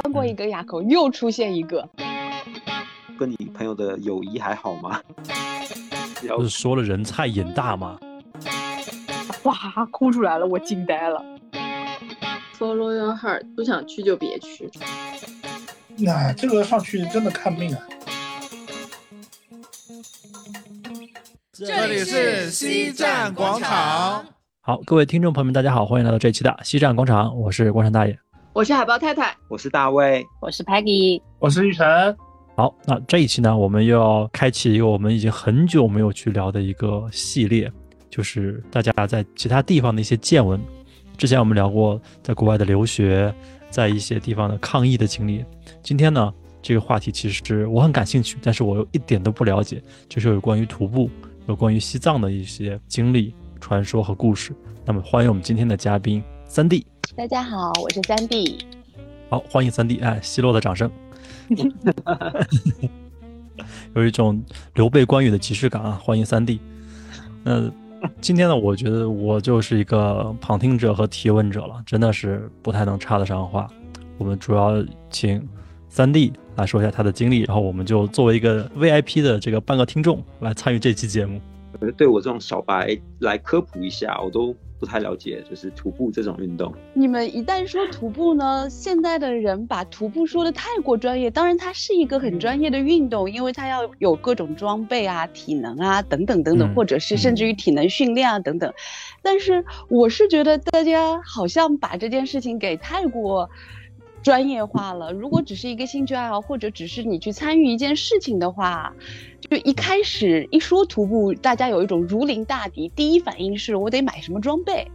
翻过一个垭口，又出现一个。跟你朋友的友谊还好吗？不是说了人菜瘾大吗？哇，哭出来了，我惊呆了。Follow your heart，不想去就别去。那这个上去真的看命啊！这里是西站广场。好，各位听众朋友们，大家好，欢迎来到这一期的西站广场，我是广场大爷，我是海豹太太，我是大卫，我是 Peggy，我是玉成。好，那这一期呢，我们又要开启一个我们已经很久没有去聊的一个系列，就是大家在其他地方的一些见闻。之前我们聊过在国外的留学，在一些地方的抗疫的经历。今天呢，这个话题其实是我很感兴趣，但是我又一点都不了解，就是有关于徒步，有关于西藏的一些经历、传说和故事。那么，欢迎我们今天的嘉宾三弟。大家好，我是三弟。好，欢迎三弟，哎，奚落的掌声。有一种刘备关羽的即视感啊！欢迎三弟。那今天呢，我觉得我就是一个旁听者和提问者了，真的是不太能插得上话。我们主要请三弟来说一下他的经历，然后我们就作为一个 VIP 的这个半个听众来参与这期节目。对我这种小白来科普一下，我都。不太了解，就是徒步这种运动。你们一旦说徒步呢，现在的人把徒步说的太过专业。当然，它是一个很专业的运动，因为它要有各种装备啊、体能啊等等等等，或者是甚至于体能训练啊等等。但是，我是觉得大家好像把这件事情给太过。专业化了。如果只是一个兴趣爱好，或者只是你去参与一件事情的话，就一开始一说徒步，大家有一种如临大敌，第一反应是我得买什么装备，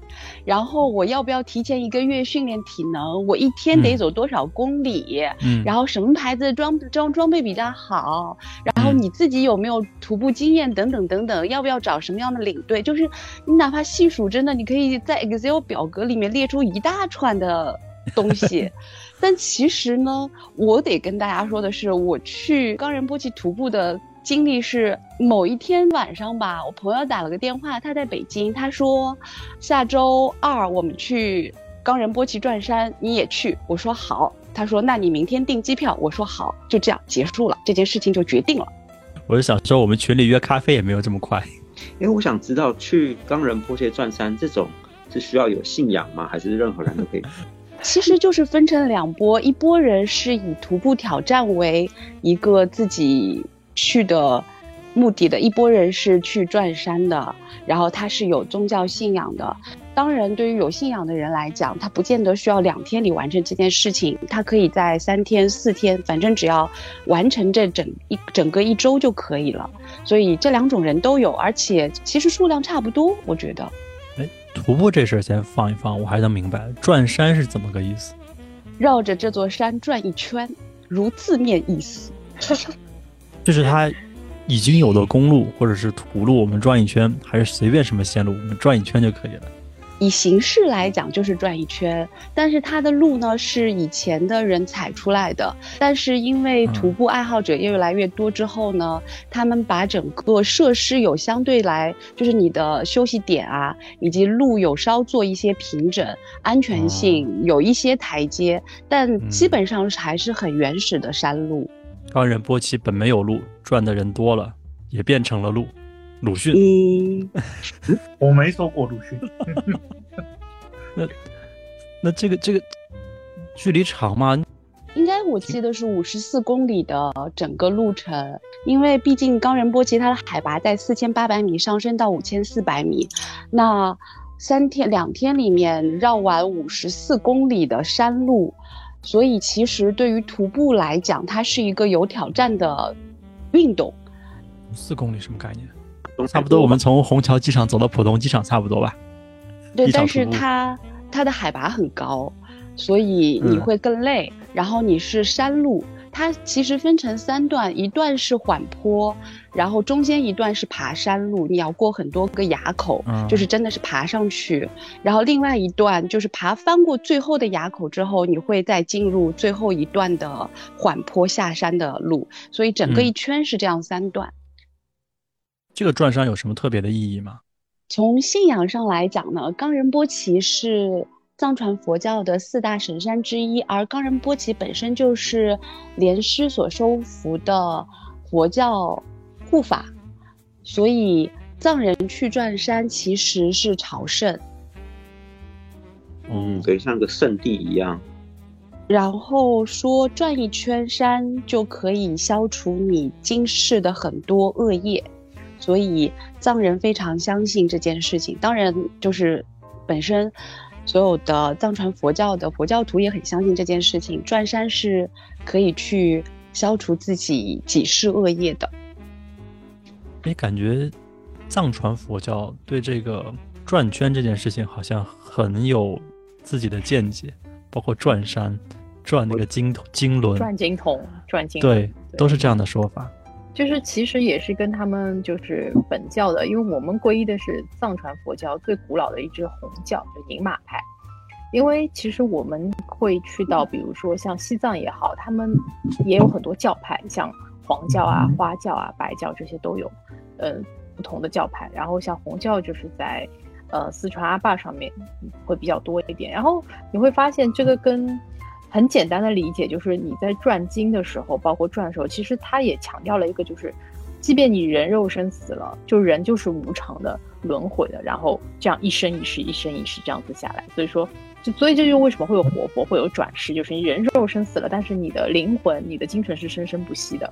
然后我要不要提前一个月训练体能，我一天得走多少公里，嗯，然后什么牌子的装装装备比较好，然后你自己有没有徒步经验等等等等，要不要找什么样的领队？就是你哪怕细数，真的你可以在 Excel 表格里面列出一大串的东西。但其实呢，我得跟大家说的是，我去冈仁波齐徒步的经历是某一天晚上吧，我朋友打了个电话，他在北京，他说下周二我们去冈仁波齐转山，你也去？我说好。他说那你明天订机票？我说好。就这样结束了，这件事情就决定了。我就想说，我们群里约咖啡也没有这么快。因为我想知道去冈仁波齐转山这种是需要有信仰吗？还是任何人都可以？其实就是分成两波，一波人是以徒步挑战为一个自己去的目的的，一波人是去转山的，然后他是有宗教信仰的。当然，对于有信仰的人来讲，他不见得需要两天里完成这件事情，他可以在三天、四天，反正只要完成这整一整个一周就可以了。所以这两种人都有，而且其实数量差不多，我觉得。徒步这事儿先放一放，我还能明白转山是怎么个意思。绕着这座山转一圈，如字面意思。就是它已经有的公路或者是土路，我们转一圈，还是随便什么线路，我们转一圈就可以了。以形式来讲，就是转一圈，但是它的路呢是以前的人踩出来的。但是因为徒步爱好者越来越多之后呢，他们把整个设施有相对来，就是你的休息点啊，以及路有稍做一些平整，安全性有一些台阶，但基本上还是很原始的山路。冈仁波齐本没有路，转的人多了，也变成了路。鲁迅，嗯，我没说过鲁迅。那那这个这个距离长吗？应该我记得是五十四公里的整个路程，因为毕竟冈仁波齐它的海拔在四千八百米上升到五千四百米，那三天两天里面绕完五十四公里的山路，所以其实对于徒步来讲，它是一个有挑战的运动。四公里什么概念？差不多，我们从虹桥机场走到浦东机场差不多吧。对，但是它它的海拔很高，所以你会更累。然后你是山路，它其实分成三段，一段是缓坡，然后中间一段是爬山路，你要过很多个垭口，就是真的是爬上去。然后另外一段就是爬翻过最后的垭口之后，你会再进入最后一段的缓坡下山的路。所以整个一圈是这样三段。这个转山有什么特别的意义吗？从信仰上来讲呢，冈仁波齐是藏传佛教的四大神山之一，而冈仁波齐本身就是莲师所收服的佛教护法，所以藏人去转山其实是朝圣。嗯，对，像个圣地一样。然后说转一圈山就可以消除你今世的很多恶业，所以藏人非常相信这件事情。当然，就是本身所有的藏传佛教的佛教徒也很相信这件事情。转山是可以去消除自己几世恶业的。你感觉藏传佛教对这个转圈这件事情好像很有自己的见解。包括转山，转那个经经轮，转经筒，转经对，都是这样的说法。就是其实也是跟他们就是本教的，因为我们皈依的是藏传佛教最古老的一支红教，就宁玛派。因为其实我们会去到，比如说像西藏也好，他们也有很多教派，像黄教啊、花教啊、白教这些都有，呃，不同的教派。然后像红教就是在。呃，四川阿坝上面会比较多一点，然后你会发现这个跟很简单的理解，就是你在转经的时候，包括转的时候，其实它也强调了一个，就是即便你人肉身死了，就人就是无常的轮回的，然后这样一生一世，一生一世这样子下来，所以说，就所以这就为什么会有活佛，会有转世，就是你人肉身死了，但是你的灵魂、你的精神是生生不息的。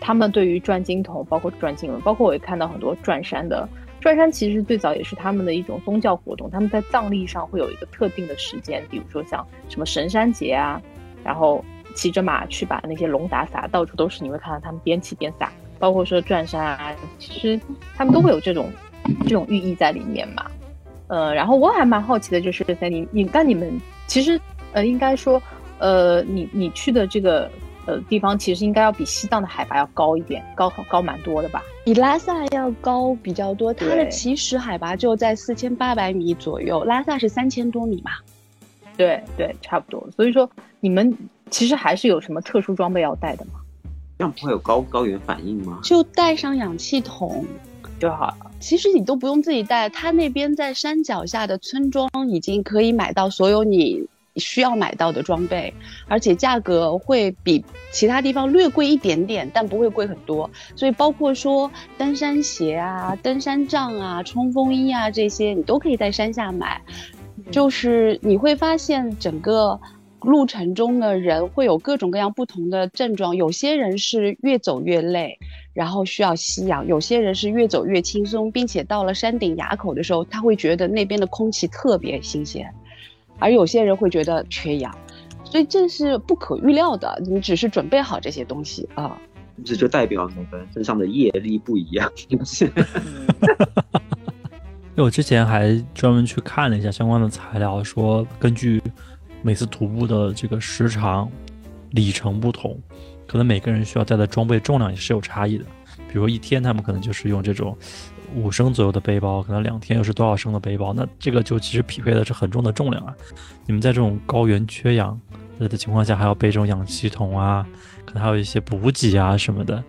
他们对于转经筒，包括转经文，包括我也看到很多转山的。转山其实最早也是他们的一种宗教活动，他们在藏历上会有一个特定的时间，比如说像什么神山节啊，然后骑着马去把那些龙打洒，到处都是，你会看到他们边骑边撒。包括说转山啊，其实他们都会有这种这种寓意在里面嘛。呃，然后我还蛮好奇的，就是在你你但你们其实呃应该说呃你你去的这个。呃，地方其实应该要比西藏的海拔要高一点，高高蛮多的吧？比拉萨要高比较多，它的其实海拔就在四千八百米左右，拉萨是三千多米嘛？对对，差不多。所以说，你们其实还是有什么特殊装备要带的吗？这样不会有高高原反应吗？就带上氧气筒就好了。其实你都不用自己带，他那边在山脚下的村庄已经可以买到所有你。需要买到的装备，而且价格会比其他地方略贵一点点，但不会贵很多。所以包括说登山鞋啊、登山杖啊、冲锋衣啊这些，你都可以在山下买。就是你会发现整个路程中的人会有各种各样不同的症状，有些人是越走越累，然后需要吸氧；有些人是越走越轻松，并且到了山顶垭口的时候，他会觉得那边的空气特别新鲜。而有些人会觉得缺氧，所以这是不可预料的。你只是准备好这些东西啊，这就代表每个人身上的业力不一样。因为我之前还专门去看了一下相关的材料，说根据每次徒步的这个时长、里程不同，可能每个人需要带的装备重量也是有差异的。比如一天他们可能就是用这种。五升左右的背包，可能两天又是多少升的背包？那这个就其实匹配的是很重的重量啊。你们在这种高原缺氧的情况下，还要背这种氧气筒啊，可能还有一些补给啊什么的。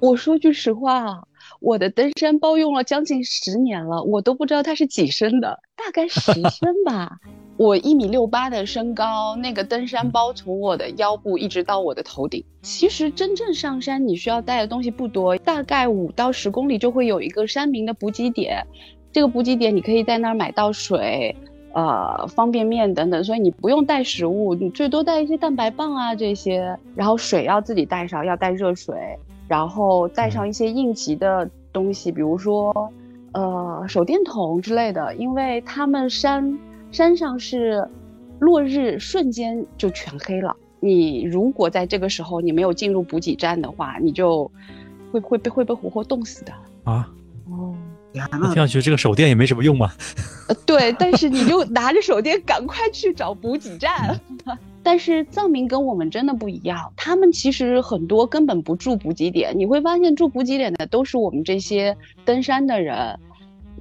我说句实话，我的登山包用了将近十年了，我都不知道它是几升的，大概十升吧。我一米六八的身高，那个登山包从我的腰部一直到我的头顶。其实真正上山你需要带的东西不多，大概五到十公里就会有一个山民的补给点，这个补给点你可以在那儿买到水、呃方便面等等，所以你不用带食物，你最多带一些蛋白棒啊这些。然后水要自己带上，要带热水，然后带上一些应急的东西，比如说呃手电筒之类的，因为他们山。山上是落日瞬间就全黑了。你如果在这个时候你没有进入补给站的话，你就会会被会被活活冻死的啊！哦，听上去这个手电也没什么用嘛。呃，对，但是你就拿着手电赶快去找补给站。但是藏民跟我们真的不一样，他们其实很多根本不住补给点。你会发现住补给点的都是我们这些登山的人。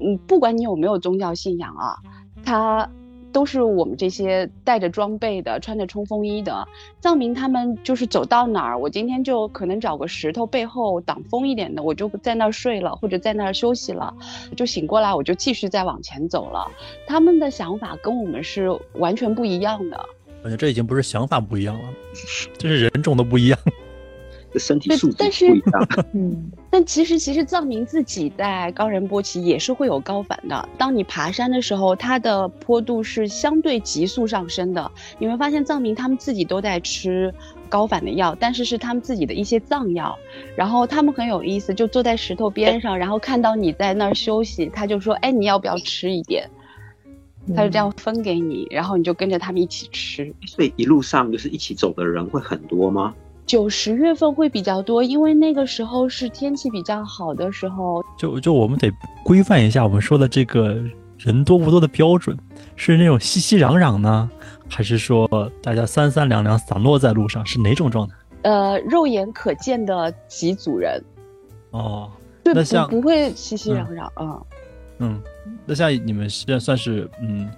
嗯，不管你有没有宗教信仰啊，他。都是我们这些带着装备的、穿着冲锋衣的藏民，他们就是走到哪儿，我今天就可能找个石头背后挡风一点的，我就在那儿睡了，或者在那儿休息了，就醒过来我就继续再往前走了。他们的想法跟我们是完全不一样的。感觉这已经不是想法不一样了，这是人种的不一样。这身体素质不一样。嗯，但其实，其实藏民自己在高仁波齐也是会有高反的。当你爬山的时候，它的坡度是相对急速上升的。你会发现藏民他们自己都在吃高反的药，但是是他们自己的一些藏药。然后他们很有意思，就坐在石头边上，然后看到你在那儿休息，他就说：“哎，你要不要吃一点？”他就这样分给你，然后你就跟着他们一起吃。所以一路上就是一起走的人会很多吗？九十月份会比较多，因为那个时候是天气比较好的时候。就就我们得规范一下我们说的这个人多不多的标准，是那种熙熙攘攘呢，还是说大家三三两两散落在路上，是哪种状态？呃，肉眼可见的几组人，哦，对，那像不不会熙熙攘攘啊。嗯，那像你们现在算是嗯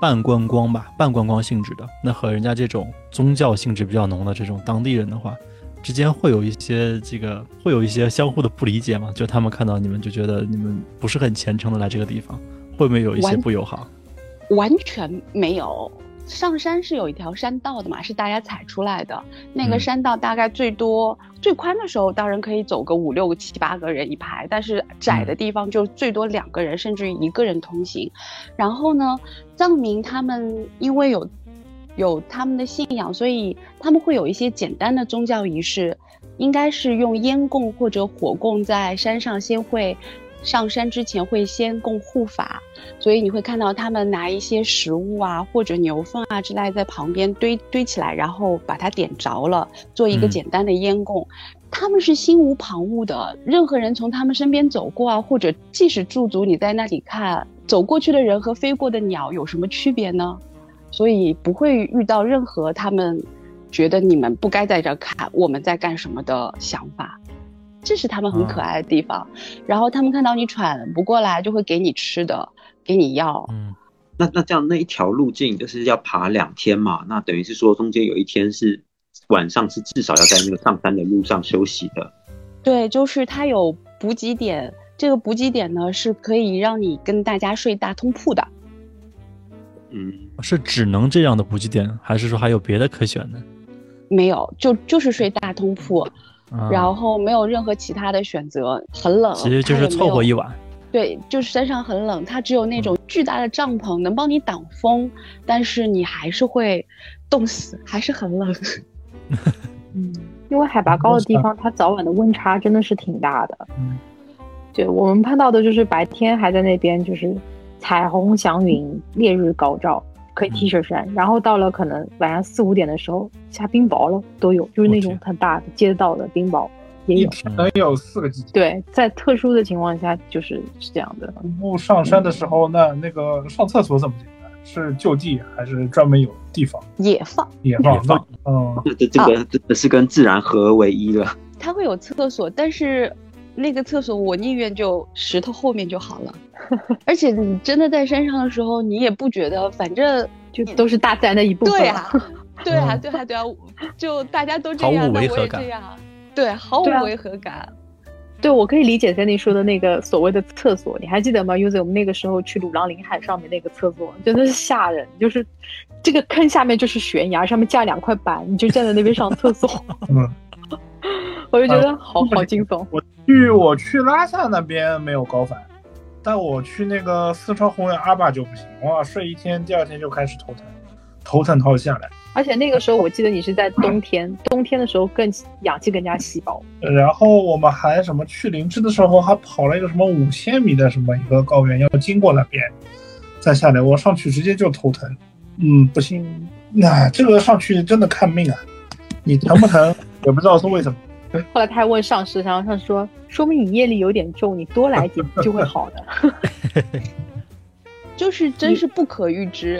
半观光吧，半观光性质的，那和人家这种宗教性质比较浓的这种当地人的话，之间会有一些这个会有一些相互的不理解吗？就他们看到你们就觉得你们不是很虔诚的来这个地方，会不会有一些不友好？完全没有。上山是有一条山道的嘛，是大家踩出来的。那个嗯山道大概最多、最宽的时候，当然可以走个五六个、七八个人一排，但是窄的地方就最多两个人，甚至于一个人通行。然后呢，藏民他们因为有有他们的信仰，所以他们会有一些简单的宗教仪式，应该是用烟供或者火供在山上先会。上山之前会先供护法，所以你会看到他们拿一些食物啊，或者牛粪啊之类在旁边堆堆起来，然后把它点着了，做一个嗯简单的烟供。他们是心无旁骛的，任何人从他们身边走过啊，或者即使驻足你在那里看，走过去的人和飞过的鸟有什么区别呢？所以不会遇到任何他们觉得你们不该在这儿看我们在干什么的想法。这是他们很可爱的地方。然后他们看到你喘不过来，就会给你吃的，给你药。嗯，那那这样那一条路径就是要爬两天嘛？那等于是说中间有一天是晚上是至少要在那个上山的路上休息的。对，就是它有补给点，这个补给点呢是可以让你跟大家睡大通铺的。嗯，是只能这样的补给点，还是说还有别的可选呢？没有，就就是睡大通铺，啊、然后没有任何其他的选择，很冷，其实就是凑合一晚。对，就是山上很冷，它只有那种巨大的帐篷能帮你挡风，但是你还是会冻死，还是很冷。嗯，因为海拔高的地方，它早晚的温差真的是挺大的。嗯，对我们碰到的就是白天还在那边就是彩虹祥云，烈日高照，可以 T 恤衫，然后到了可能晚上四五点的时候下冰雹了，都有，就是那种很大的街道的冰雹也一有。天能有四个季节。对，在特殊的情况下就是是这样的。徒步上山的时候，那那个上厕所怎么简单？是就地还是专门有地方野放，野放？野放嗯，这这这个真的是跟自然合为一了。它会有厕所，但是那个厕所我宁愿就石头后面就好了。而且你真的在山上的时候，你也不觉得，反正就都是大自然的一部分。对啊，对啊，嗯对啊，对啊，就大家都这样，那我也这样，对，毫无违和感。对，我可以理解 Sandy 说的那个所谓的厕所，你还记得吗？Uzi，我们那个时候去鲁朗林海上面那个厕所，真的是吓人，就是这个坑下面就是悬崖，上面架两块板，你就站在那边上厕所，嗯，我就觉得好好惊悚。我去我去拉萨那边没有高反，但我去那个四川红原阿坝就不行，哇，睡一天，第二天就开始头疼，头疼到下来。而且那个时候我记得你是在冬天，冬天的时候更氧气更加稀薄。然后我们还什么去林芝的时候，还跑了一个什么五千米的什么一个高原，要经过那边再下来，我上去直接就头疼，嗯，不行，那、这个上去真的看命啊，你疼不疼 也不知道是为什么。后来他还问上师，然后上师说，说明你业力有点重，你多来几次就会好的。就是真是不可预知。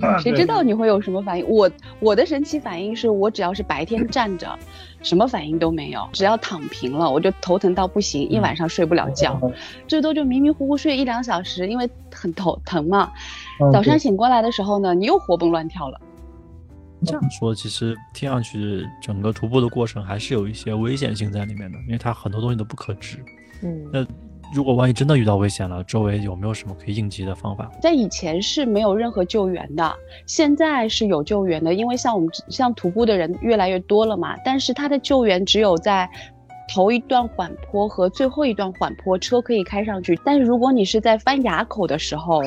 啊谁知道你会有什么反应？我我的神奇反应是我只要是白天站着，什么反应都没有；只要躺平了，我就头疼到不行，一晚上睡不了觉，嗯 最多就迷迷糊糊睡一两小时，因为很头疼嘛。嗯早上醒过来的时候呢，你又活蹦乱跳了。这样说，其实听上去整个徒步的过程还是有一些危险性在里面的，因为它很多东西都不可知。嗯，那如果万一真的遇到危险了，周围有没有什么可以应急的方法？在以前是没有任何救援的，现在是有救援的，因为像我们像徒步的人越来越多了嘛。但是它的救援只有在头一段缓坡和最后一段缓坡，车可以开上去。但是如果你是在翻垭口的时候，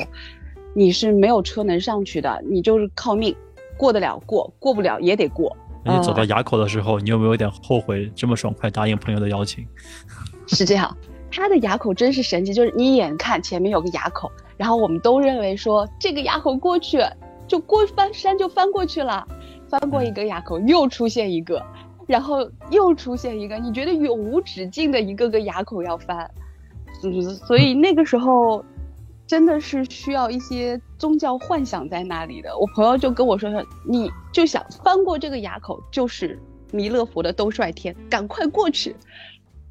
你是没有车能上去的，你就是靠命，过得了过，过不了也得过。那你走到嗯垭口的时候，你有没有一点后悔这么爽快答应朋友的邀请？是这样，它的垭口真是神奇，就是你眼看前面有个垭口，然后我们都认为说这个垭口过去就过翻山就翻过去了，翻过一个垭口又出现一个，然后又出现一个，你觉得永无止境的一个个垭口要翻，嗯，所以那个时候。真的是需要一些宗教幻想在那里的。我朋友就跟我说说，你就想翻过这个垭口，就是弥勒佛的兜率天，赶快过去。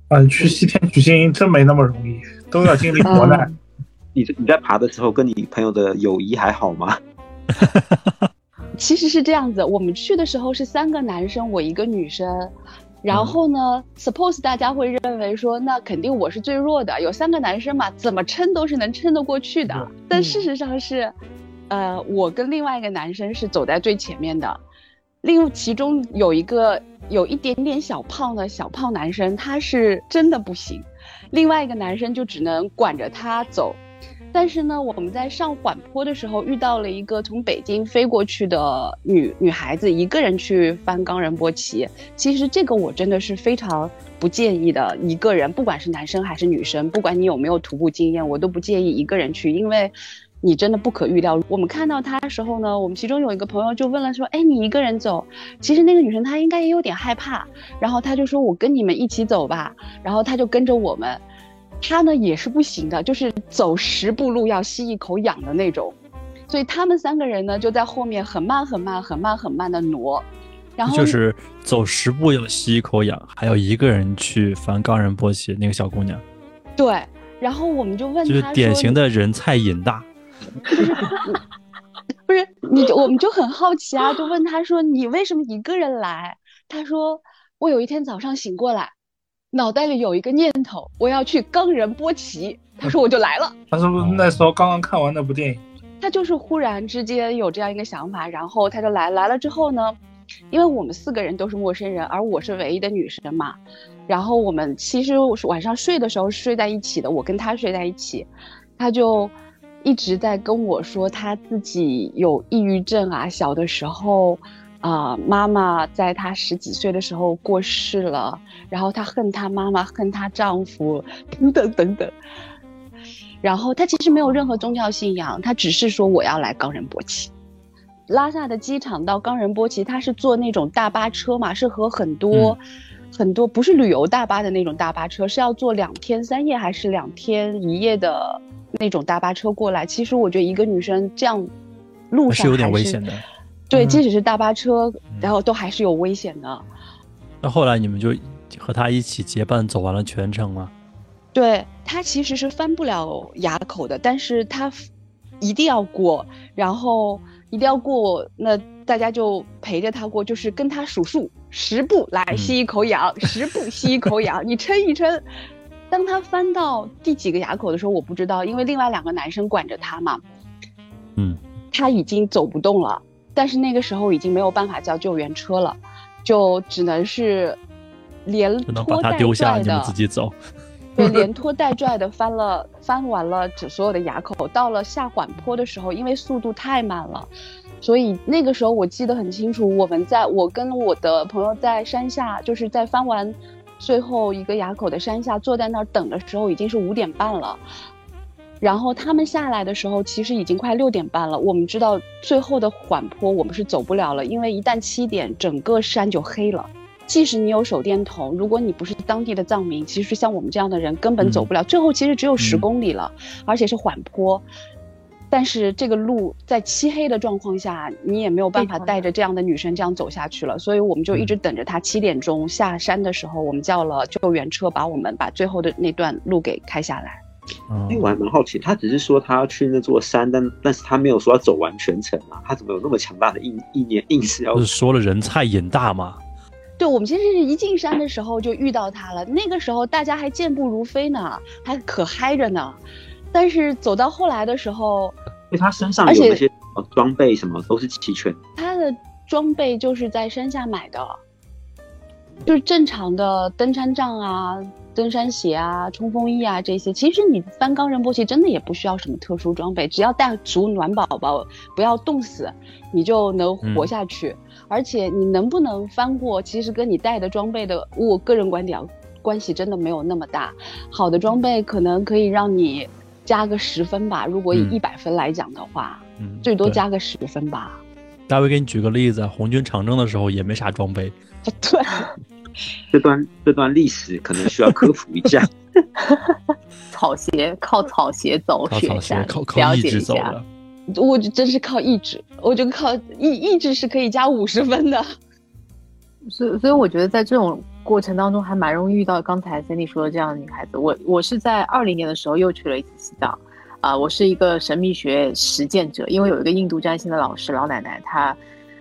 啊，去西天取经真没那么容易，都要经历磨难。你你在爬的时候跟你朋友的友谊还好吗？其实是这样子，我们去的时候是三个男生，我一个女生。然后呢、s u p p o s e 大家会认为说，那肯定我是最弱的，有三个男生嘛，怎么撑都是能撑得过去的。但事实上是，呃，我跟另外一个男生是走在最前面的，另其中有一个有一点点小胖的小胖男生，他是真的不行，另外一个男生就只能管着他走。但是呢，我们在上缓坡的时候遇到了一个从北京飞过去的女女孩子，一个人去翻冈仁波齐。其实这个我真的是非常不建议的，一个人，不管是男生还是女生，不管你有没有徒步经验，我都不建议一个人去，因为你真的不可预料。我们看到他的时候呢，我们其中有一个朋友就问了说：“哎，你一个人走？”其实那个女生她应该也有点害怕，然后她就说：“我跟你们一起走吧。”然后她就跟着我们。他呢也是不行的，就是走十步路要吸一口氧的那种，所以他们三个人呢就在后面很慢很慢很慢很慢的挪，然后就是走十步要吸一口氧，还有一个人去翻冈仁波齐，那个小姑娘对，然后我们就问就是典型的人菜瘾大。不是你就我们就很好奇啊，就问他说你为什么一个人来？他说我有一天早上醒过来，脑袋里有一个念头，我要去冈仁波齐。他说我就来了。他是不是那时候刚刚看完那部电影？他就是忽然之间有这样一个想法，然后他就来来了之后呢，因为我们四个人都是陌生人，而我是唯一的女生嘛，然后我们其实晚上睡的时候睡在一起的，我跟他睡在一起，他就一直在跟我说他自己有抑郁症啊，小的时候。啊、妈妈在她十几岁的时候过世了，然后她恨她妈妈，恨她丈夫，等等等等。然后她其实没有任何宗教信仰，她只是说我要来冈仁波齐。拉萨的机场到冈仁波齐，她是坐那种大巴车嘛，是和很多、很多不是旅游大巴的那种大巴车，是要坐两天三夜还是两天一夜的那种大巴车过来。其实我觉得一个女生这样路上还是有点危险的。对，嗯即使是大巴车，然后都还是有危险的。那后来你们就和他一起结伴走完了全程吗？对，他其实是翻不了垭口的，但是他一定要过，然后一定要过，那大家就陪着他过，就是跟他数数，十步来嗯吸一口氧，十步吸一口 氧，你撑一撑。当他翻到第几个垭口的时候，我不知道，因为另外两个男生管着他嘛，嗯，他已经走不动了，但是那个时候已经没有办法叫救援车了，就只能是连拖带拽的自己走。对，连拖带拽的翻了，翻完了这所有的垭口，到了下缓坡的时候，因为速度太慢了，所以那个时候我记得很清楚，我们在我跟我的朋友在山下，就是在翻完最后一个垭口的山下，坐在那儿等的时候，已经是五点半了。然后他们下来的时候，其实已经快六点半了。我们知道最后的缓坡我们是走不了了，因为一旦七点，整个山就黑了。即使你有手电筒，如果你不是当地的藏民，其实像我们这样的人根本走不了。最后其实只有十嗯公里了，而且是缓坡。但是这个路在漆黑的状况下，你也没有办法带着这样的女生这样走下去了，所以我们就一直等着她七点钟下山的时候，我们叫了救援车把我们把最后的那段路给开下来。嗯哎，我还蛮好奇，他只是说他要去那座山，但但是他没有说要走完全程啊，他怎么有那么强大的意意念，硬是要不是说了人菜瘾大吗？对，我们其实是一进山的时候就遇到他了，那个时候大家还健步如飞呢，还可嗨着呢。但是走到后来的时候，因为他身上有那些呃装备什么都是齐全，他的装备就是在山下买的，就是正常的登山杖啊、登山鞋啊、冲锋衣啊这些。其实你翻冈仁波齐真的也不需要什么特殊装备，只要带足暖宝宝，不要冻死，你就能活下去。而且你能不能翻过，其实跟你带的装备的，我个人观点啊关系真的没有那么大。好的装备可能可以让你加个十分吧，如果以嗯一百分来讲的话，嗯，最多。加个十分吧。大卫给你举个例子，红军长征的时候也没啥装备，对。这段这段历史可能需要科普一下。草鞋靠草鞋走靠草鞋雪山，靠靠了意解一下。志走的。我就真是靠意志，我就靠意意志是可以加五十分的。所以，所以我觉得在这种过程当中，还蛮容易遇到刚才 Cindy 说的这样的女孩子。我我是在二零年的时候又去了一次西藏，啊、我是一个神秘学实践者，因为有一个印度占星的老师老奶奶，她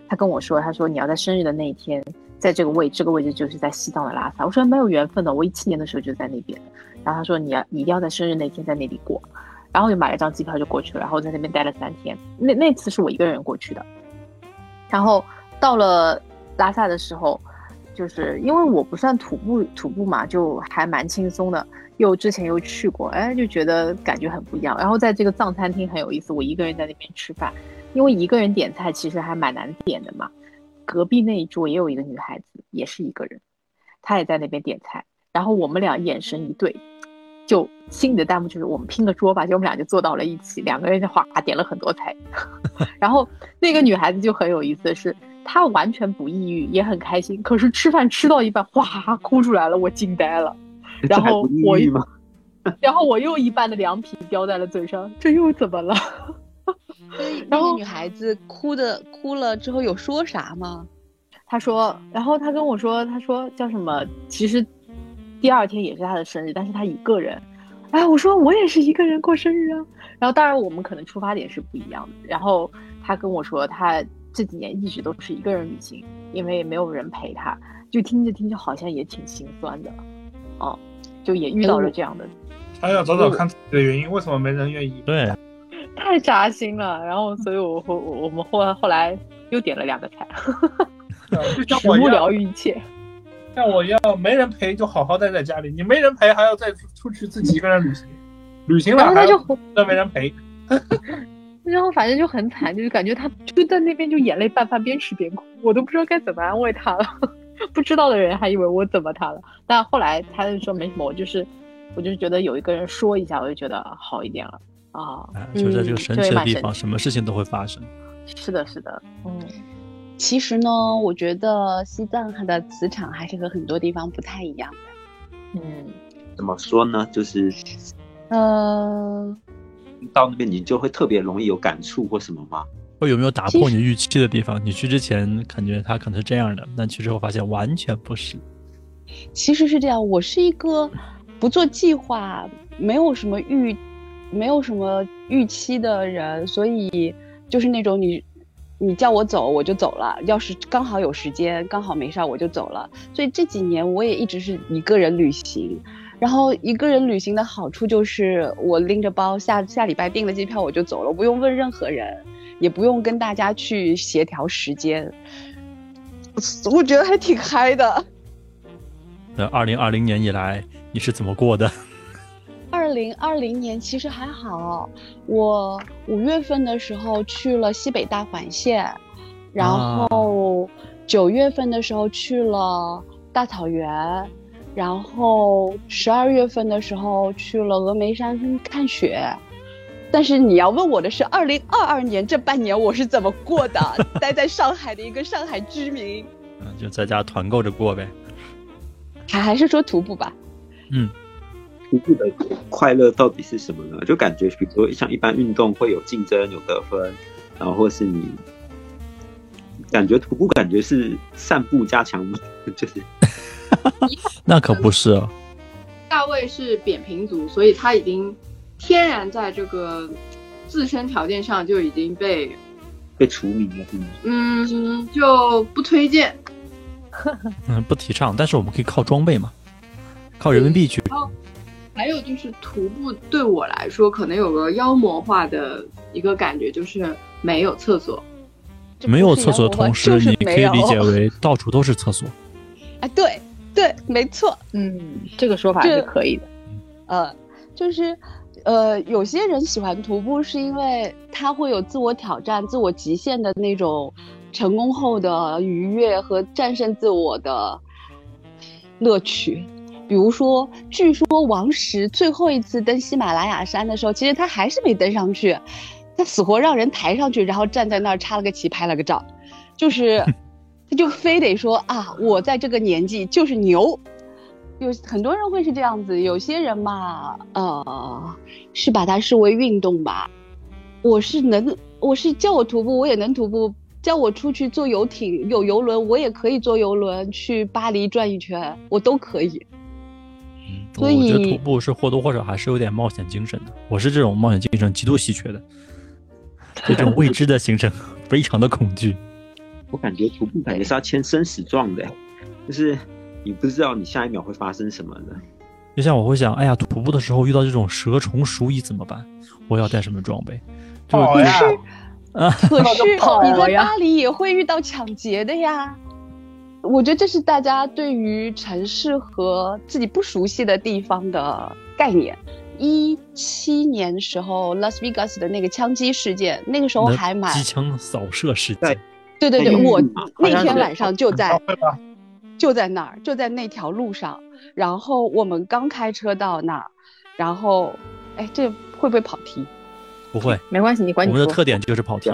她跟我说，她说你要在生日的那一天，在这个位这个位置就是在西藏的拉萨。我说蛮有缘分的，我一七年的时候就在那边。然后他说你要你一定要在生日那天在那里过，然后就买了张机票就过去了，然后在那边待了三天。那那次是我一个人过去的，然后到了拉萨的时候，就是因为我不算徒步徒步嘛，就还蛮轻松的。又之前又去过，哎，就觉得感觉很不一样。然后在这个藏餐厅很有意思，我一个人在那边吃饭，因为一个人点菜其实还蛮难点的嘛。隔壁那一桌也有一个女孩子，也是一个人，她也在那边点菜。然后我们俩眼神一对，就心里的弹幕就是我们拼个桌吧，就我们俩就坐到了一起，两个人就哗点了很多菜。然后那个女孩子就很有意思的是，她完全不抑郁，也很开心。可是吃饭吃到一半，哗哭出来了，我惊呆了。然后我？然后我又一半的凉皮叼在了嘴上，这又怎么了？那个女孩子哭的哭了之后有说啥吗？她说，然后她跟我说，她说叫什么？其实第二天也是她的生日，但是她一个人。哎，我说我也是一个人过生日啊。然后当然我们可能出发点是不一样的。然后她跟我说，她这几年一直都是一个人旅行，因为没有人陪她，就听着听着好像也挺心酸的，哦，就也遇到了这样的，她要找找看自己的原因，为什么没人愿意？对，太扎心了。然后所以我后我们后来后来又点了两个菜，就像食物我疗愈一切。像我一样，没人陪就好好待在家里。你没人陪，还要再出去自己一个人旅行，旅行了还然后他就要没人陪。然后反正就很惨，就是感觉他就在那边就眼泪拌饭，边吃边哭，我都不知道该怎么安慰他了。不知道的人还以为我怎么他了，但后来他就说没什么，我就是我就是觉得有一个人说一下，我就觉得好一点了啊。哎，就在这个嗯神奇的地方，什么事情都会发生。是的，是的，嗯，其实呢，我觉得西藏它的磁场还是和很多地方不太一样的。嗯，怎么说呢？就是呃，到那边你就会特别容易有感触或什么吗？会有没有打破你预期的地方？你去之前感觉它可能是这样的，但去之后发现完全不是。其实是这样，我是一个不做计划、没有什么预、没有什么预期的人，所以就是那种你你叫我走我就走了，要是刚好有时间，刚好没事儿我就走了。所以这几年我也一直是一个人旅行。然后一个人旅行的好处就是，我拎着包下下礼拜订了机票我就走了，不用问任何人，也不用跟大家去协调时间，我觉得还挺嗨的。那二零二零年以来，你是怎么过的？二零二零年其实还好，我五月份的时候去了西北大环线，然后九月份的时候去了大草原，然后十二月份的时候去了峨眉山看雪。但是你要问我的是，二零二二年这半年我是怎么过的？待在上海的一个上海居民，嗯，就在家团购着过呗。还还是说徒步吧。嗯，徒步的快乐到底是什么呢？就感觉，比如说像一般运动会有竞争、有得分，然后或是你感觉徒步感觉是散步加强，就是 那可不是。大卫是扁平足，所以他已经天然在这个自身条件上就已经被被除名了，嗯，就不推荐。嗯，不提倡。但是我们可以靠装备嘛，靠人民币去。还有就是徒步对我来说，可能有个妖魔化的一个感觉，就是没有厕所。没有厕所的同时，你可以理解为到处都是厕所。哎，对。对，没错，嗯，这个说法是可以的，呃，就是，呃，有些人喜欢徒步，是因为他会有自我挑战、自我极限的那种成功后的愉悦和战胜自我的乐趣。比如说，据说王石最后一次登喜马拉雅山的时候，其实他还是没登上去，他死活让人抬上去，然后站在那儿插了个旗，拍了个照，就是。他就非得说啊，我在这个年纪就是牛，有很多人会是这样子，有些人嘛，呃，是把它视为运动吧。我是能，我是叫我徒步，我也能徒步；叫我出去坐游艇、有游轮，我也可以坐游轮去巴黎转一圈，我都可以。嗯，我觉得徒步是或多或少还是有点冒险精神的。我是这种冒险精神极度稀缺的，对这种未知的行程 非常的恐惧。我感觉徒步感觉是要签生死状的，就是你不知道你下一秒会发生什么的。就像我会想，哎呀，徒步的时候遇到这种蛇虫鼠蚁怎么办？我要带什么装备？跑呀！啊，可是你在巴黎也会遇到抢劫的呀。我觉得这是大家对于城市和自己不熟悉的地方的概念。一七年时候，拉斯维加斯的那个枪击事件，那个时候还蛮机枪扫射事件。对对对，我那天晚上就在，就在那儿，就在那条路上。然后我们刚开车到那儿，然后，哎，这会不会跑题？不会，没关系，你管你我们的特点就是跑题。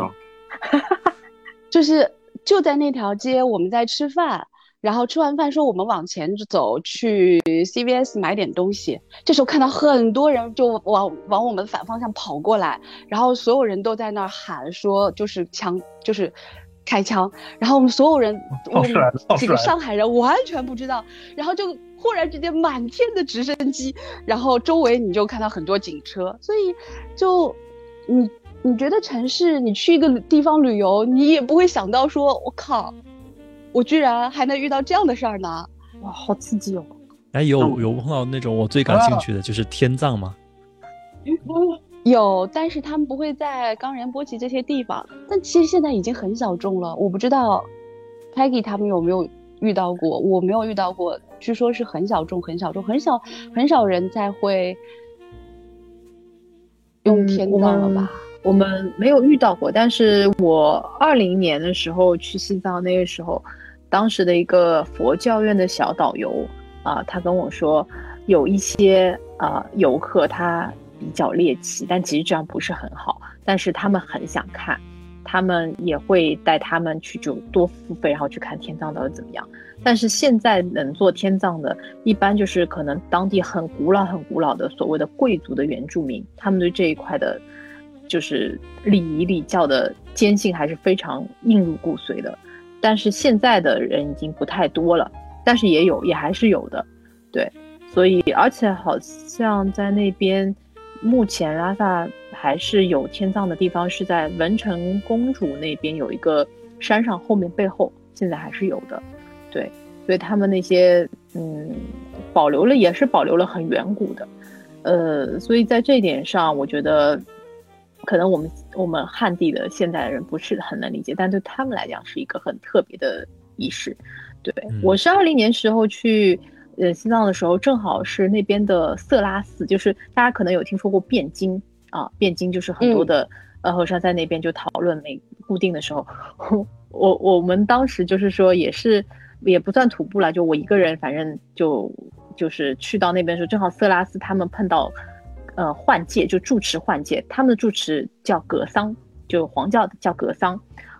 就是就在那条街，我们在吃饭，然后吃完饭说我们往前走去 CVS 买点东西。这时候看到很多人就往往我们反方向跑过来，然后所有人都在那儿喊说，就是枪，就是。开枪，然后我们所有人，我们几个上海人完全不知道，然后就忽然之间满天的直升机，然后周围你就看到很多警车，所以就你你觉得城市你去一个地方旅游，你也不会想到说，我靠，我居然还能遇到这样的事儿呢，哇，好刺激哦！哎，有有碰到那种我最感兴趣的就是天葬吗？有，但是他们不会在冈仁波齐这些地方。但其实现在已经很小众了，我不知道，Peggy 他们有没有遇到过？我没有遇到过，据说是很小众，很小众，很少很少人在会用天葬了吧？我们没有遇到过，但是我二零年的时候去西藏，那个时候，当时的一个佛教院的小导游啊，他跟我说，有一些啊游客他。比较猎奇，但其实这样不是很好。但是他们很想看，他们也会带他们去，就多付费，然后去看天葬到底怎么样。但是现在能做天葬的，一般就是可能当地很古老、很古老的所谓的贵族的原住民，他们对这一块的，就是礼仪礼教的坚信还是非常印入骨髓的。但是现在的人已经不太多了，但是也有，也还是有的，对。所以，而且好像在那边。目前拉萨还是有天葬的地方，是在文成公主那边有一个山上后面背后，现在还是有的。对，所以他们那些嗯，保留了也是保留了很远古的，呃，所以在这一点上，我觉得可能我们我们汉地的现代人不是很能理解，但对他们来讲是一个很特别的仪式。对我是二零年时候去。呃，西藏的时候正好是那边的色拉寺，就是大家可能有听说过汴京啊，汴京就是很多的呃和尚在那边就讨论每固定的时候，我我们当时就是说也是也不算徒步了，就我一个人，反正就就是去到那边的时候，正好色拉寺他们碰到呃换届，就住持换届，他们的住持叫格桑，就黄教叫格桑，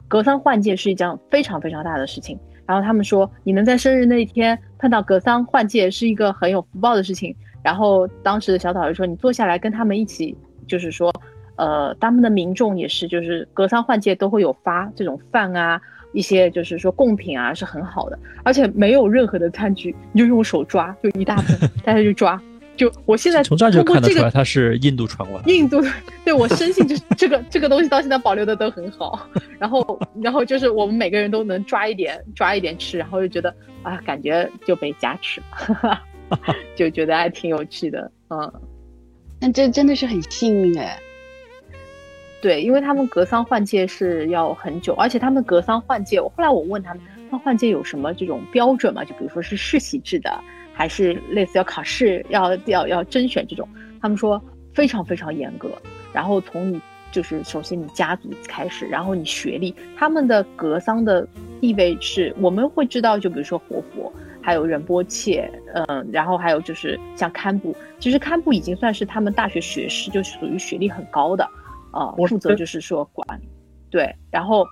格桑换届是一件非常非常大的事情。然后他们说，你能在生日那一天碰到格桑换届是一个很有福报的事情。然后当时的小导游说，你坐下来跟他们一起，就是说，呃，他们的民众也是，就是格桑换届都会有发这种饭啊，一些就是说贡品啊，是很好的，而且没有任何的餐具，你就用手抓，就一大盆，大家就抓。就我现在从这儿就看得出来，它是印度传过来的。印度，对我深信就是这个这个东西到现在保留的都很好。然后然后就是我们每个人都能抓一点抓一点吃，然后就觉得啊，感觉就被加持了，就觉得还挺有趣的。嗯，那这真的是很幸运哎。对，因为他们格桑换届是要很久，而且他们格桑换届，我后来我问他们，那换届有什么这种标准吗？就比如说是世袭制的，还是类似要考试、要要要甄选这种？他们说非常非常严格。然后从你就是首先你家族开始，然后你学历，他们的格桑的地位是我们会知道，就比如说活佛，还有仁波切，嗯，然后还有就是像堪布，其实堪布已经算是他们大学学士，就属于学历很高的。啊，我负责就是说管理，对，然后，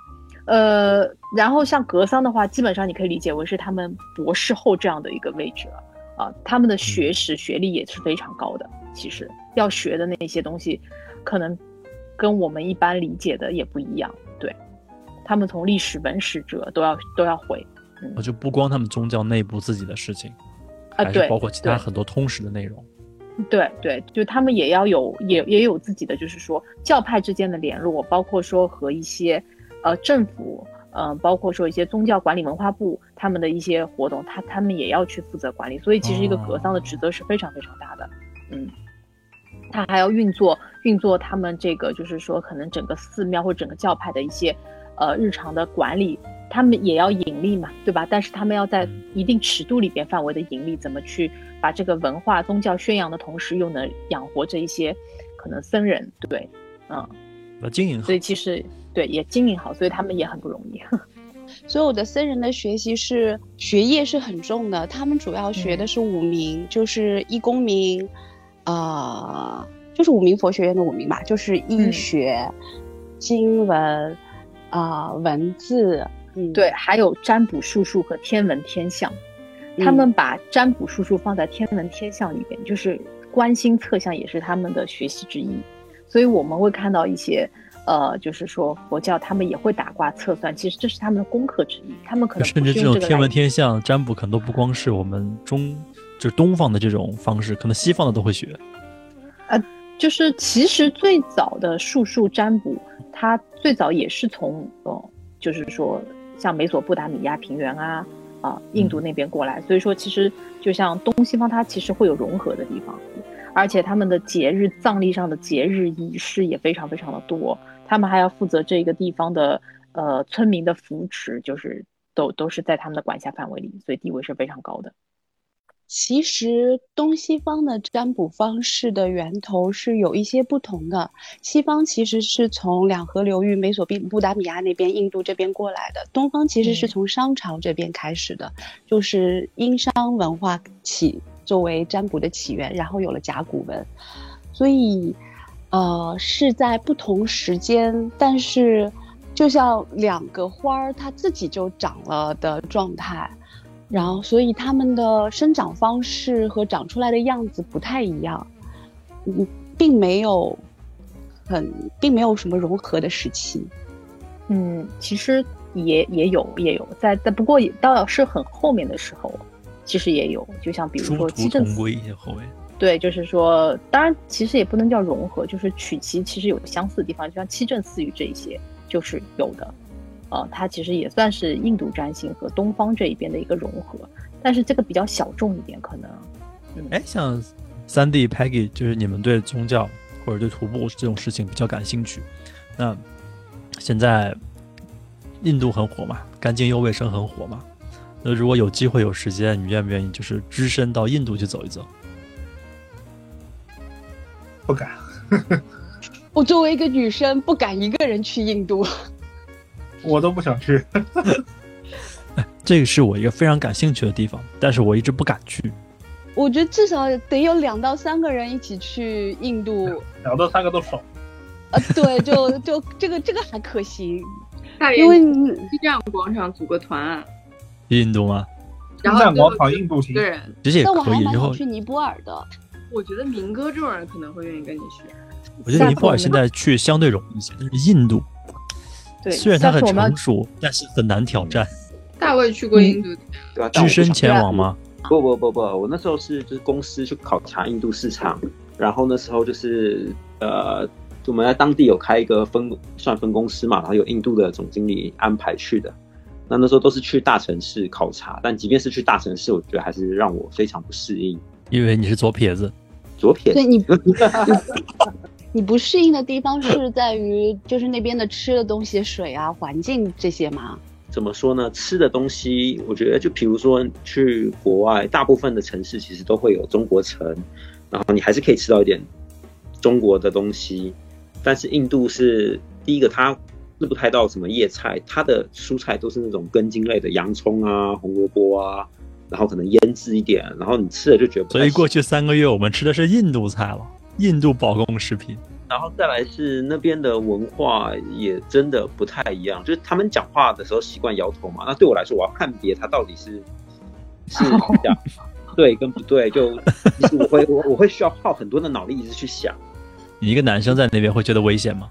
呃，然后像格桑的话，基本上你可以理解为是他们博士后这样的一个位置了，啊，他们的学识学历也是非常高的，其实要学的那些东西，可能跟我们一般理解的也不一样，对，他们从历史文史哲都要都要会，我就不光他们宗教内部自己的事情，啊，对，还包括其他很多通识的内容。对对，就他们也要有也也有自己的，就是说教派之间的联络，包括说和一些呃政府，呃，包括说一些宗教管理文化部他们的一些活动，他他们也要去负责管理。所以其实一个格桑的职责是非常非常大的，嗯，他还要运作运作他们这个就是说可能整个寺庙或整个教派的一些呃日常的管理。他们也要盈利嘛，对吧？但是他们要在一定尺度里边范围的盈利，怎么去把这个文化宗教宣扬的同时，又能养活这一些可能僧人，对，嗯，要经营好。所，以其实对也经营好，所以他们也很不容易。所有的僧人的学习是学业是很重的，他们主要学的是五明，就是一公明，啊、就是五明佛学院的五明吧，就是医嗯。学、经文、啊、文字，嗯，对，还有占卜术数和天文天象，他们把占卜术数放在天文天象里边，就是观星测象也是他们的学习之一。所以我们会看到一些，呃，就是说佛教他们也会打卦测算，其实这是他们的功课之一。他们可能甚至这种天文天象占卜，可能都不光是我们中就是东方的这种方式，可能西方的都会学。呃就是其实最早的术数占卜，它最早也是从呃，就是说像美索不达米亚平原啊啊、印度那边过来，所以说其实就像东西方，它其实会有融合的地方，而且他们的节日葬礼上的节日仪式也非常非常的多，他们还要负责这个地方的呃村民的扶持，就是都都是在他们的管辖范围里，所以地位是非常高的。其实东西方的占卜方式的源头是有一些不同的。西方其实是从两河流域、美索布达米亚那边、印度这边过来的，东方其实是嗯从商朝这边开始的，就是殷商文化起作为占卜的起源，然后有了甲骨文，所以呃是在不同时间，但是就像两个花儿它自己就长了的状态。然后，所以它们的生长方式和长出来的样子不太一样，嗯，并没有很，并没有什么融合的时期。嗯，其实也也有也有在，但不过也倒是很后面的时候，其实也有，就像比如殊说七正寺，归后卫。对，就是说，当然其实也不能叫融合，就是取其其实有相似的地方，就像七正四语这一些就是有的，呃，它其实也算是印度占星和东方这一边的一个融合，但是这个比较小众一点，可能，嗯，哎，像三 D Peggy，就是你们对宗教或者对徒步这种事情比较感兴趣，那现在印度很火嘛，干净又卫生很火嘛。那如果有机会有时间，你愿不愿意就是只身到印度去走一走？不敢。我作为一个女生，不敢一个人去印度。我都不想去。这个是我一个非常感兴趣的地方，但是我一直不敢去。我觉得至少得有两到三个人一起去印度。两到三个都少。呃，对，就就这个这个还可行，因为连你西站广场组个团，去印度吗？然后我跑印度行一个，人，其实也但我还可以。然后蛮想去尼泊尔的。我觉得明哥这种人可能会愿意跟你去。我觉得尼泊尔现在去相对容易一些，但是印度对，虽然它很成熟，但是很难挑战。大卫去过印度，对吧？只身前往吗？不不不不，我那时候是就是公司去考察印度市场，然后那时候就是呃，我们在当地有开一个分算分公司嘛，然后有印度的总经理安排去的。那那时候都是去大城市考察，但即便是去大城市，我觉得还是让我非常不适应。因为你是左撇子，左撇对你，你不适应的地方是在于就是那边的吃的东西、水啊、环境这些吗？怎么说呢？吃的东西，我觉得就比如说去国外，大部分的城市其实都会有中国城，然后你还是可以吃到一点中国的东西。但是印度是第一个，它吃不太到什么叶菜，它的蔬菜都是那种根茎类的，洋葱啊、红萝卜啊，然后可能腌制一点，然后你吃了就觉得不所以过去三个月我们吃的是印度菜了，印度保供食品。然后再来是那边的文化也真的不太一样，就是他们讲话的时候习惯摇头嘛。那对我来说，我要判别他到底是 是讲对跟不对，就其实我会我我会需要耗很多的脑力一直去想。你一个男生在那边会觉得危险吗？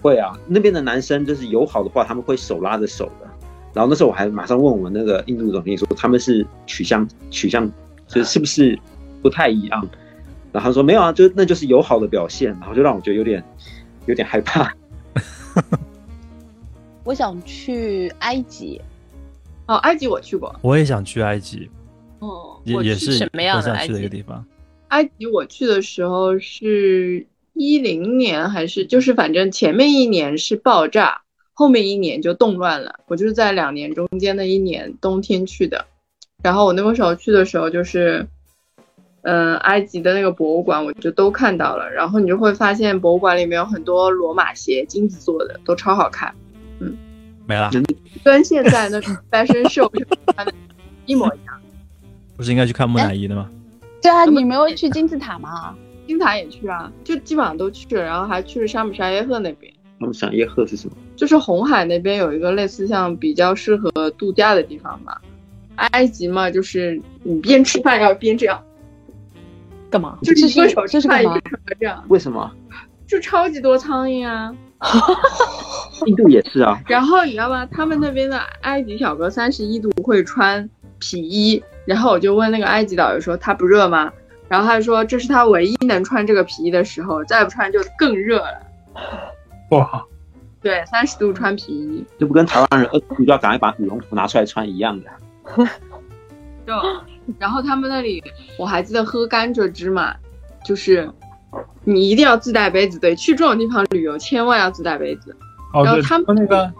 会啊，那边的男生就是友好的话，他们会手拉着手的。然后那时候我还马上问我们那个印度总经理说，他们是取向取向就是是不是不太一样？然后他说没有啊，就那就是友好的表现，然后就让我觉得有点有点害怕。我想去埃及，哦，埃及我去过，我也想去埃及，哦，也也是什么样我想去的的埃及一个地方。埃及我去的时候是一零年还是就是反正前面一年是爆炸，后面一年就动乱了。我就是在两年中间的一年冬天去的，然后我那个时候去的时候就是，嗯、埃及的那个博物馆我就都看到了，然后你就会发现博物馆里面有很多罗马鞋，金子做的，都超好看，嗯没了，跟现在那种 fashion show 穿的一模一样。不是应该去看木乃伊的吗？对啊，你没有去金字塔吗？金塔也去啊，就基本上都去了，然后还去了沙姆沙耶赫那边。沙姆沙耶赫是什么？就是红海那边有一个类似像比较适合度假的地方吧。埃及嘛，就是你边吃饭要边这样，干嘛？就是一个手这是干嘛吃饭一个手这样，为什么？就超级多苍蝇啊。印度也是啊，然后你知道吗？他们那边的埃及小哥三十一度会穿皮衣，然后我就问那个埃及导游说他不热吗？然后他说这是他唯一能穿这个皮衣的时候，再不穿就更热了。哇，对，三十度穿皮衣，这不跟台湾人二十度就要赶快把羽绒服拿出来穿一样的。就，然后他们那里我还记得喝甘蔗汁嘛，就是你一定要自带杯子，对，去这种地方旅游千万要自带杯子。哦对，然后他们那个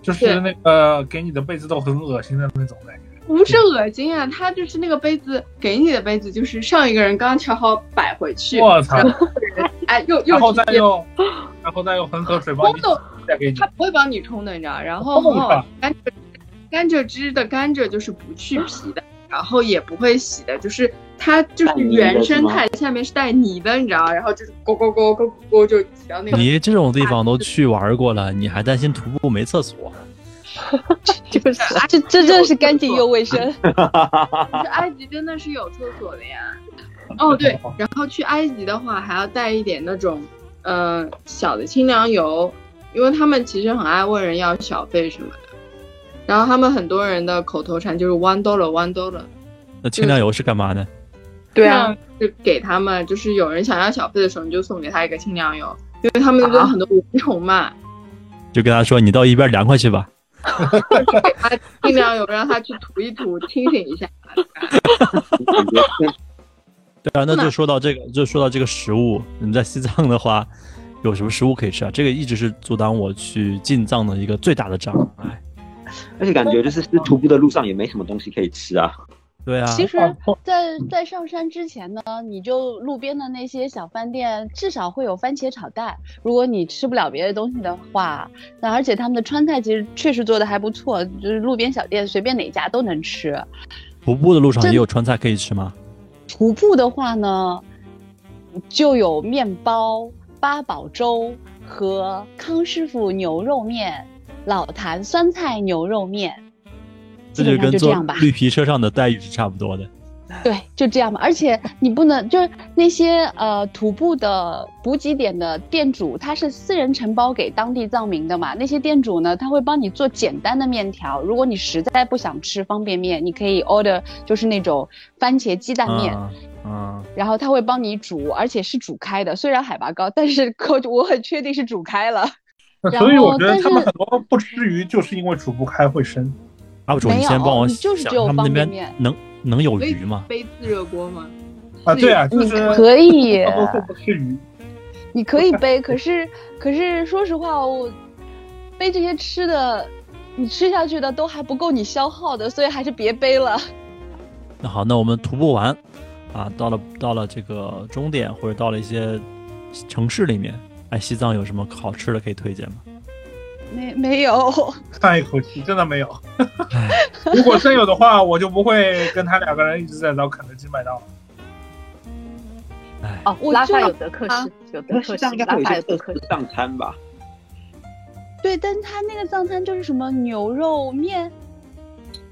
就是那个给你的被子都很恶心的那种感觉。不是恶心啊，他就是那个杯子给你的杯子，就是上一个人刚调好摆回去，我操！哎，又又然后再用，然后再用恒河水帮你冲的，再给你他。不会帮你冲的，你知道？然后甘蔗甘蔗汁的甘蔗就是不去皮的，然后也不会洗的，就是它就是原生态，下面是带泥的，你知道？然后就是咕咕咕咕咕咕就挤到那个。你这种地方都去玩过了，你还担心徒步没厕所？就是这这真是干净又卫生。可是埃及真的是有厕所的呀。哦，对，然后去埃及的话还要带一点那种，呃，小的清凉油，因为他们其实很爱问人要小费什么的。然后他们很多人的口头禅就是 one dollar one dollar，那清凉油是干嘛的？对啊，，就给他们，就是有人想要小费的时候，你就送给他一个清凉油，因为他们那边很多蚊虫嘛，就跟他说你到一边凉快去吧。给他尽量有，让他去涂一涂，清醒一下。对啊，那就说到这个，就说到这个食物，你在西藏的话，有什么食物可以吃啊？这个一直是阻挡我去进藏的一个最大的障碍。而且感觉就是是徒步的路上也没什么东西可以吃啊。对啊，其实在，在上山之前呢，你就路边的那些小饭店，至少会有番茄炒蛋。如果你吃不了别的东西的话，那而且他们的川菜其实确实做的还不错，就是路边小店随便哪家都能吃。徒步的路上也有川菜可以吃吗？徒步的话呢，就有面包、八宝粥和康师傅牛肉面、老坛酸菜牛肉面。这就跟坐就这样吧。绿皮车上的待遇是差不多的。对，就这样吧。而且你不能就是那些呃徒步的补给点的店主，他是私人承包给当地藏民的嘛。那些店主呢，他会帮你做简单的面条。如果你实在不想吃方便面，你可以 order 就是那种番茄鸡蛋面，嗯，然后他会帮你煮，而且是煮开的。虽然海拔高，但是可我很确定是煮开了。所以我觉得他们很多不吃鱼，就是因为煮不开会生。你先帮我就是只有他们那边面能能有鱼吗？杯自热锅吗？啊，对啊，就是可以。不吃鱼。你可以背，可是可是说实话，我背这些吃的，你吃下去的都还不够你消耗的，所以还是别背了。那好，那我们徒步完啊，到了到了这个终点或者到了一些城市里面，哎，西藏有什么好吃的可以推荐吗？没没有，叹一口气，真的没有。如果真有的话，我就不会跟他两个人一直在找肯德基、麦当劳。哎，哦，拉萨有德克士，有德克士，拉萨有德克士藏餐吧？对，但他那个藏餐就是什么牛肉面，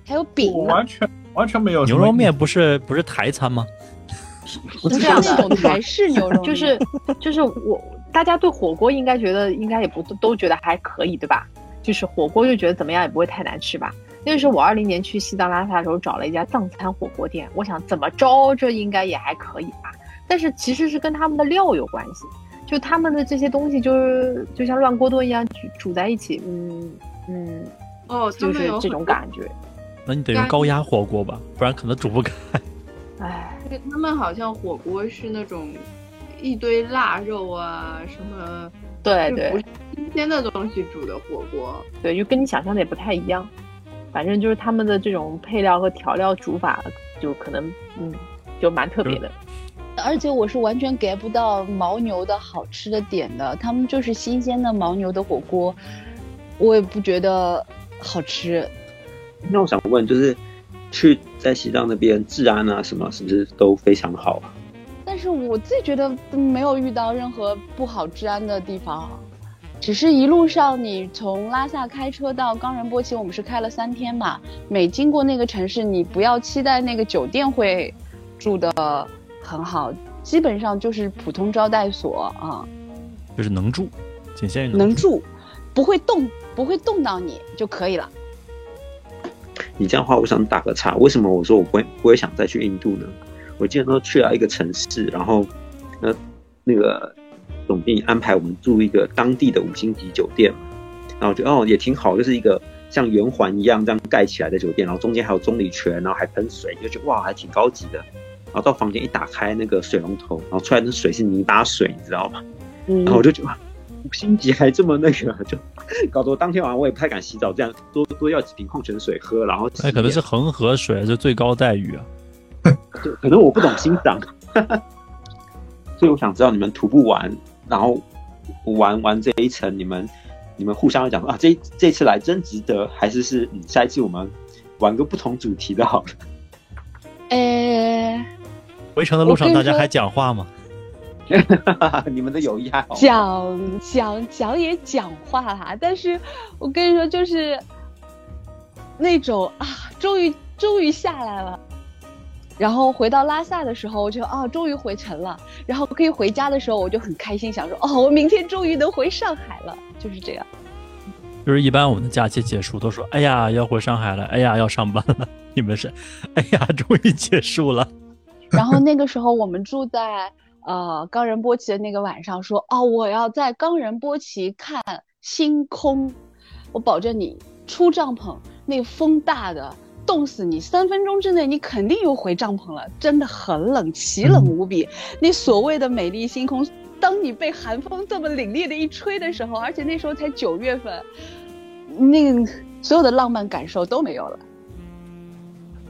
还有饼，完全完全没有。牛肉面不是不是台餐吗？不是那种台式牛肉，就是 就是我。大家对火锅应该觉得应该也不都觉得还可以，对吧？就是火锅就觉得怎么样也不会太难吃吧。那个时候我二零年去西藏拉萨的时候找了一家藏餐火锅店，我想怎么着这应该也还可以吧。但是其实是跟他们的料有关系，就他们的这些东西就是就像乱锅炖一样煮煮在一起，嗯嗯，哦，就是这种感觉。那你得用高压火锅吧，不然可能煮不开。哎，他们好像火锅是那种。一堆腊肉啊，什么？对对，不是新鲜的东西煮的火锅，对，就跟你想象的也不太一样。反正就是他们的这种配料和调料煮法，就可能嗯，就蛮特别的。而且我是完全 get 不到牦牛的好吃的点的，他们就是新鲜的牦牛的火锅，我也不觉得好吃。那我想问，就是去在西藏那边治安啊什么，是不是都非常好啊？但是我自己觉得没有遇到任何不好治安的地方，只是一路上你从拉萨开车到冈仁波齐，我们是开了三天嘛。每经过那个城市，你不要期待那个酒店会住的很好，基本上就是普通招待所啊，就是能住，仅限于能住，不会动，不会动到你就可以了。你这样话，我想打个岔，为什么我说我不会不会想再去印度呢？我记得说去了一个城市，然后，那那个总经理安排我们住一个当地的五星级酒店，然后就哦也挺好，就是一个像圆环一样这样盖起来的酒店，然后中间还有棕榈泉，然后还喷水，就觉得哇还挺高级的。然后到房间一打开那个水龙头，然后出来的水是泥巴水，你知道吗？然后我就觉得五星级还这么那个，就搞得我当天晚上我也不太敢洗澡，这样多多要几瓶矿泉水喝，然后那可能是恒河水，是最高待遇啊。就可能我不懂欣赏，所以我想知道你们徒步完，然后玩完这一层，你们你们互相讲啊，这这次来真值得，还是是下一次我们玩个不同主题的好了。呃，回程的路上大家还讲话吗？你们的友谊还好？讲讲讲也讲话啦，但是我跟你说，就是那种啊，终于终于下来了。然后回到拉萨的时候，我就啊，终于回城了。然后可以回家的时候，我就很开心，想说哦，我明天终于能回上海了。就是这样。就是一般我们的假期结束都说，哎呀，要回上海了，哎呀，要上班了。你们是，哎呀，终于结束了。然后那个时候我们住在呃冈仁波齐的那个晚上，说哦，我要在冈仁波齐看星空，我保证你出帐篷，那风大的。冻死你！三分钟之内，你肯定又回帐篷了。真的很冷，奇冷无比。那所谓的美丽星空，当你被寒风这么凛冽的一吹的时候，而且那时候才九月份，那个所有的浪漫感受都没有了。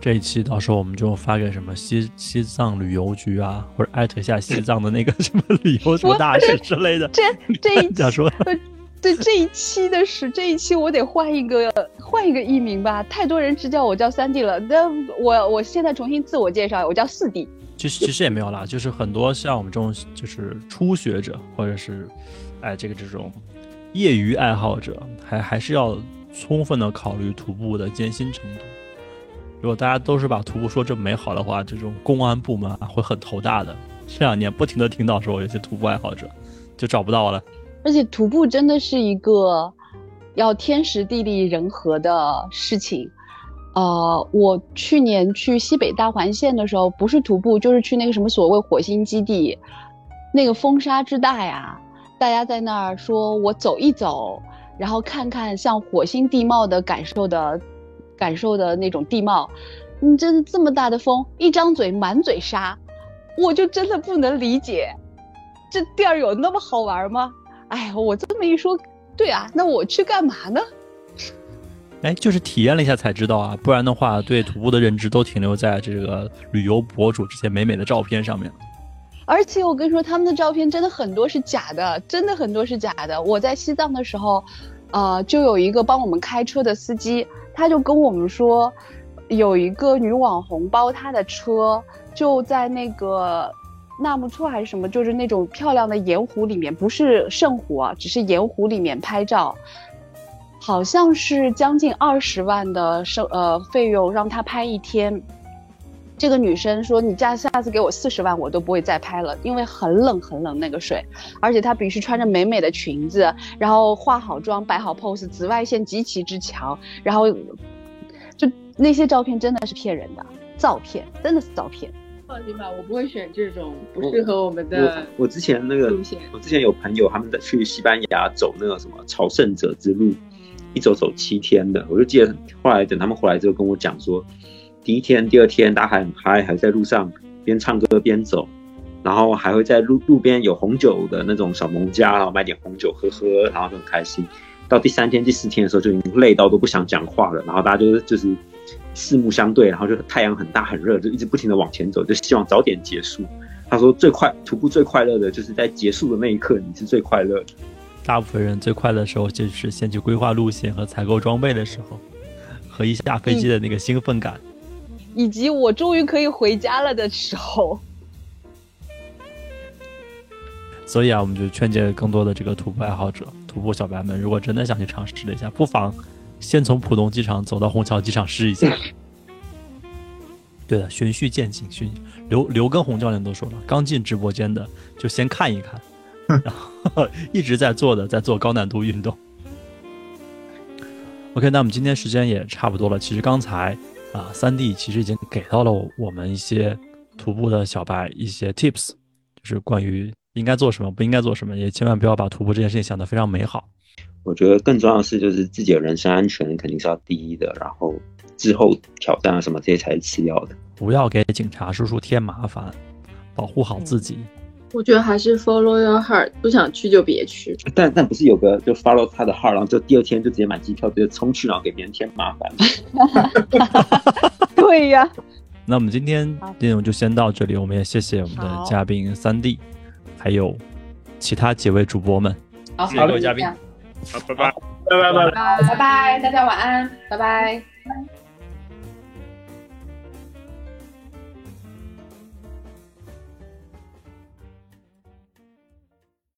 这一期到时候我们就发给什么西西藏旅游局啊，或者艾特一下西藏的那个什么旅游什么大使之类的。这这 一期说？对这一期的是这一期，我得换一个换一个艺名吧，太多人只叫我叫三弟了。那我我现在重新自我介绍，我叫四弟。其实其实也没有啦，就是很多像我们这种就是初学者，或者是哎这个这种业余爱好者，还还是要充分的考虑徒步的艰辛程度。如果大家都是把徒步说这么美好的话，这种公安部门啊会很头大的。这两年不停的听到说有些徒步爱好者就找不到了，而且徒步真的是一个要天时地利人和的事情。呃，我去年去西北大环线的时候，不是徒步，就是去那个什么所谓火星基地，那个风沙之大呀，大家在那儿说我走一走，然后看看像火星地貌的感受的，感受的那种地貌。你真的这么大的风，一张嘴满嘴沙，我就真的不能理解，这地儿有那么好玩吗？哎，我这么一说，对啊，那我去干嘛呢？哎，就是体验了一下才知道啊，不然的话，对徒步的认知都停留在这个旅游博主这些美美的照片上面。而且我跟你说，他们的照片真的很多是假的，真的很多是假的。我在西藏的时候，呃，就有一个帮我们开车的司机，他就跟我们说，有一个女网红包他的车，就在那个纳木错还是什么，就是那种漂亮的盐湖里面，不是圣湖啊，只是盐湖里面拍照。好像是将近二十万的收呃费用让他拍一天，这个女生说你下下次给我四十万我都不会再拍了，因为很冷很冷那个水，而且她必须穿着美美的裙子，然后化好妆摆好 pose，紫外线极其之强，然后就那些照片真的是骗人的，照片真的是照片。放心吧，我不会选这种不适合我们的。我我之前那个，我之前有朋友他们在去西班牙走那个什么朝圣者之路。一走走七天的，我就记得后来等他们回来之后跟我讲说，第一天、第二天大家还很嗨，还在路上边唱歌边走，然后还会在路路边有红酒的那种小农家，然后买点红酒喝喝，然后很开心。到第三天、第四天的时候就已经累到都不想讲话了，然后大家就是就是四目相对，然后就太阳很大很热，就一直不停的往前走，就希望早点结束。他说最快徒步最快乐的就是在结束的那一刻，你是最快乐的。大部分人最快乐的时候就是先去规划路线和采购装备的时候，和一下飞机的那个兴奋感，以及我终于可以回家了的时候。所以啊，我们就劝诫更多的这个徒步爱好者、徒步小白们，如果真的想去尝试一下，不妨先从浦东机场走到虹桥机场试一下。对的，循序渐进。循刘刘根红教练都说了，刚进直播间的就先看一看。然后一直在做的，在做高难度运动。OK，那我们今天时间也差不多了。其实刚才啊，三弟其实已经给到了我们一些徒步的小白一些 tips，就是关于应该做什么，不应该做什么，也千万不要把徒步这件事情想得非常美好。我觉得更重要的是，就是自己的人身安全肯定是要第一的，然后之后挑战啊什么这些才是次要的。不要给警察叔叔添麻烦，保护好自己。我觉得还是 follow your heart，不想去就别去。但但不是有个就 follow 他的 heart，然后就第二天就直接买机票，直接冲去，然后给别人添麻烦。对呀。那我们今天内容就先到这里，我们也谢谢我们的嘉宾三弟，还有其他几位主播们。好，谢谢各位嘉宾。好，拜拜，拜拜拜拜拜拜，大家晚安，拜拜。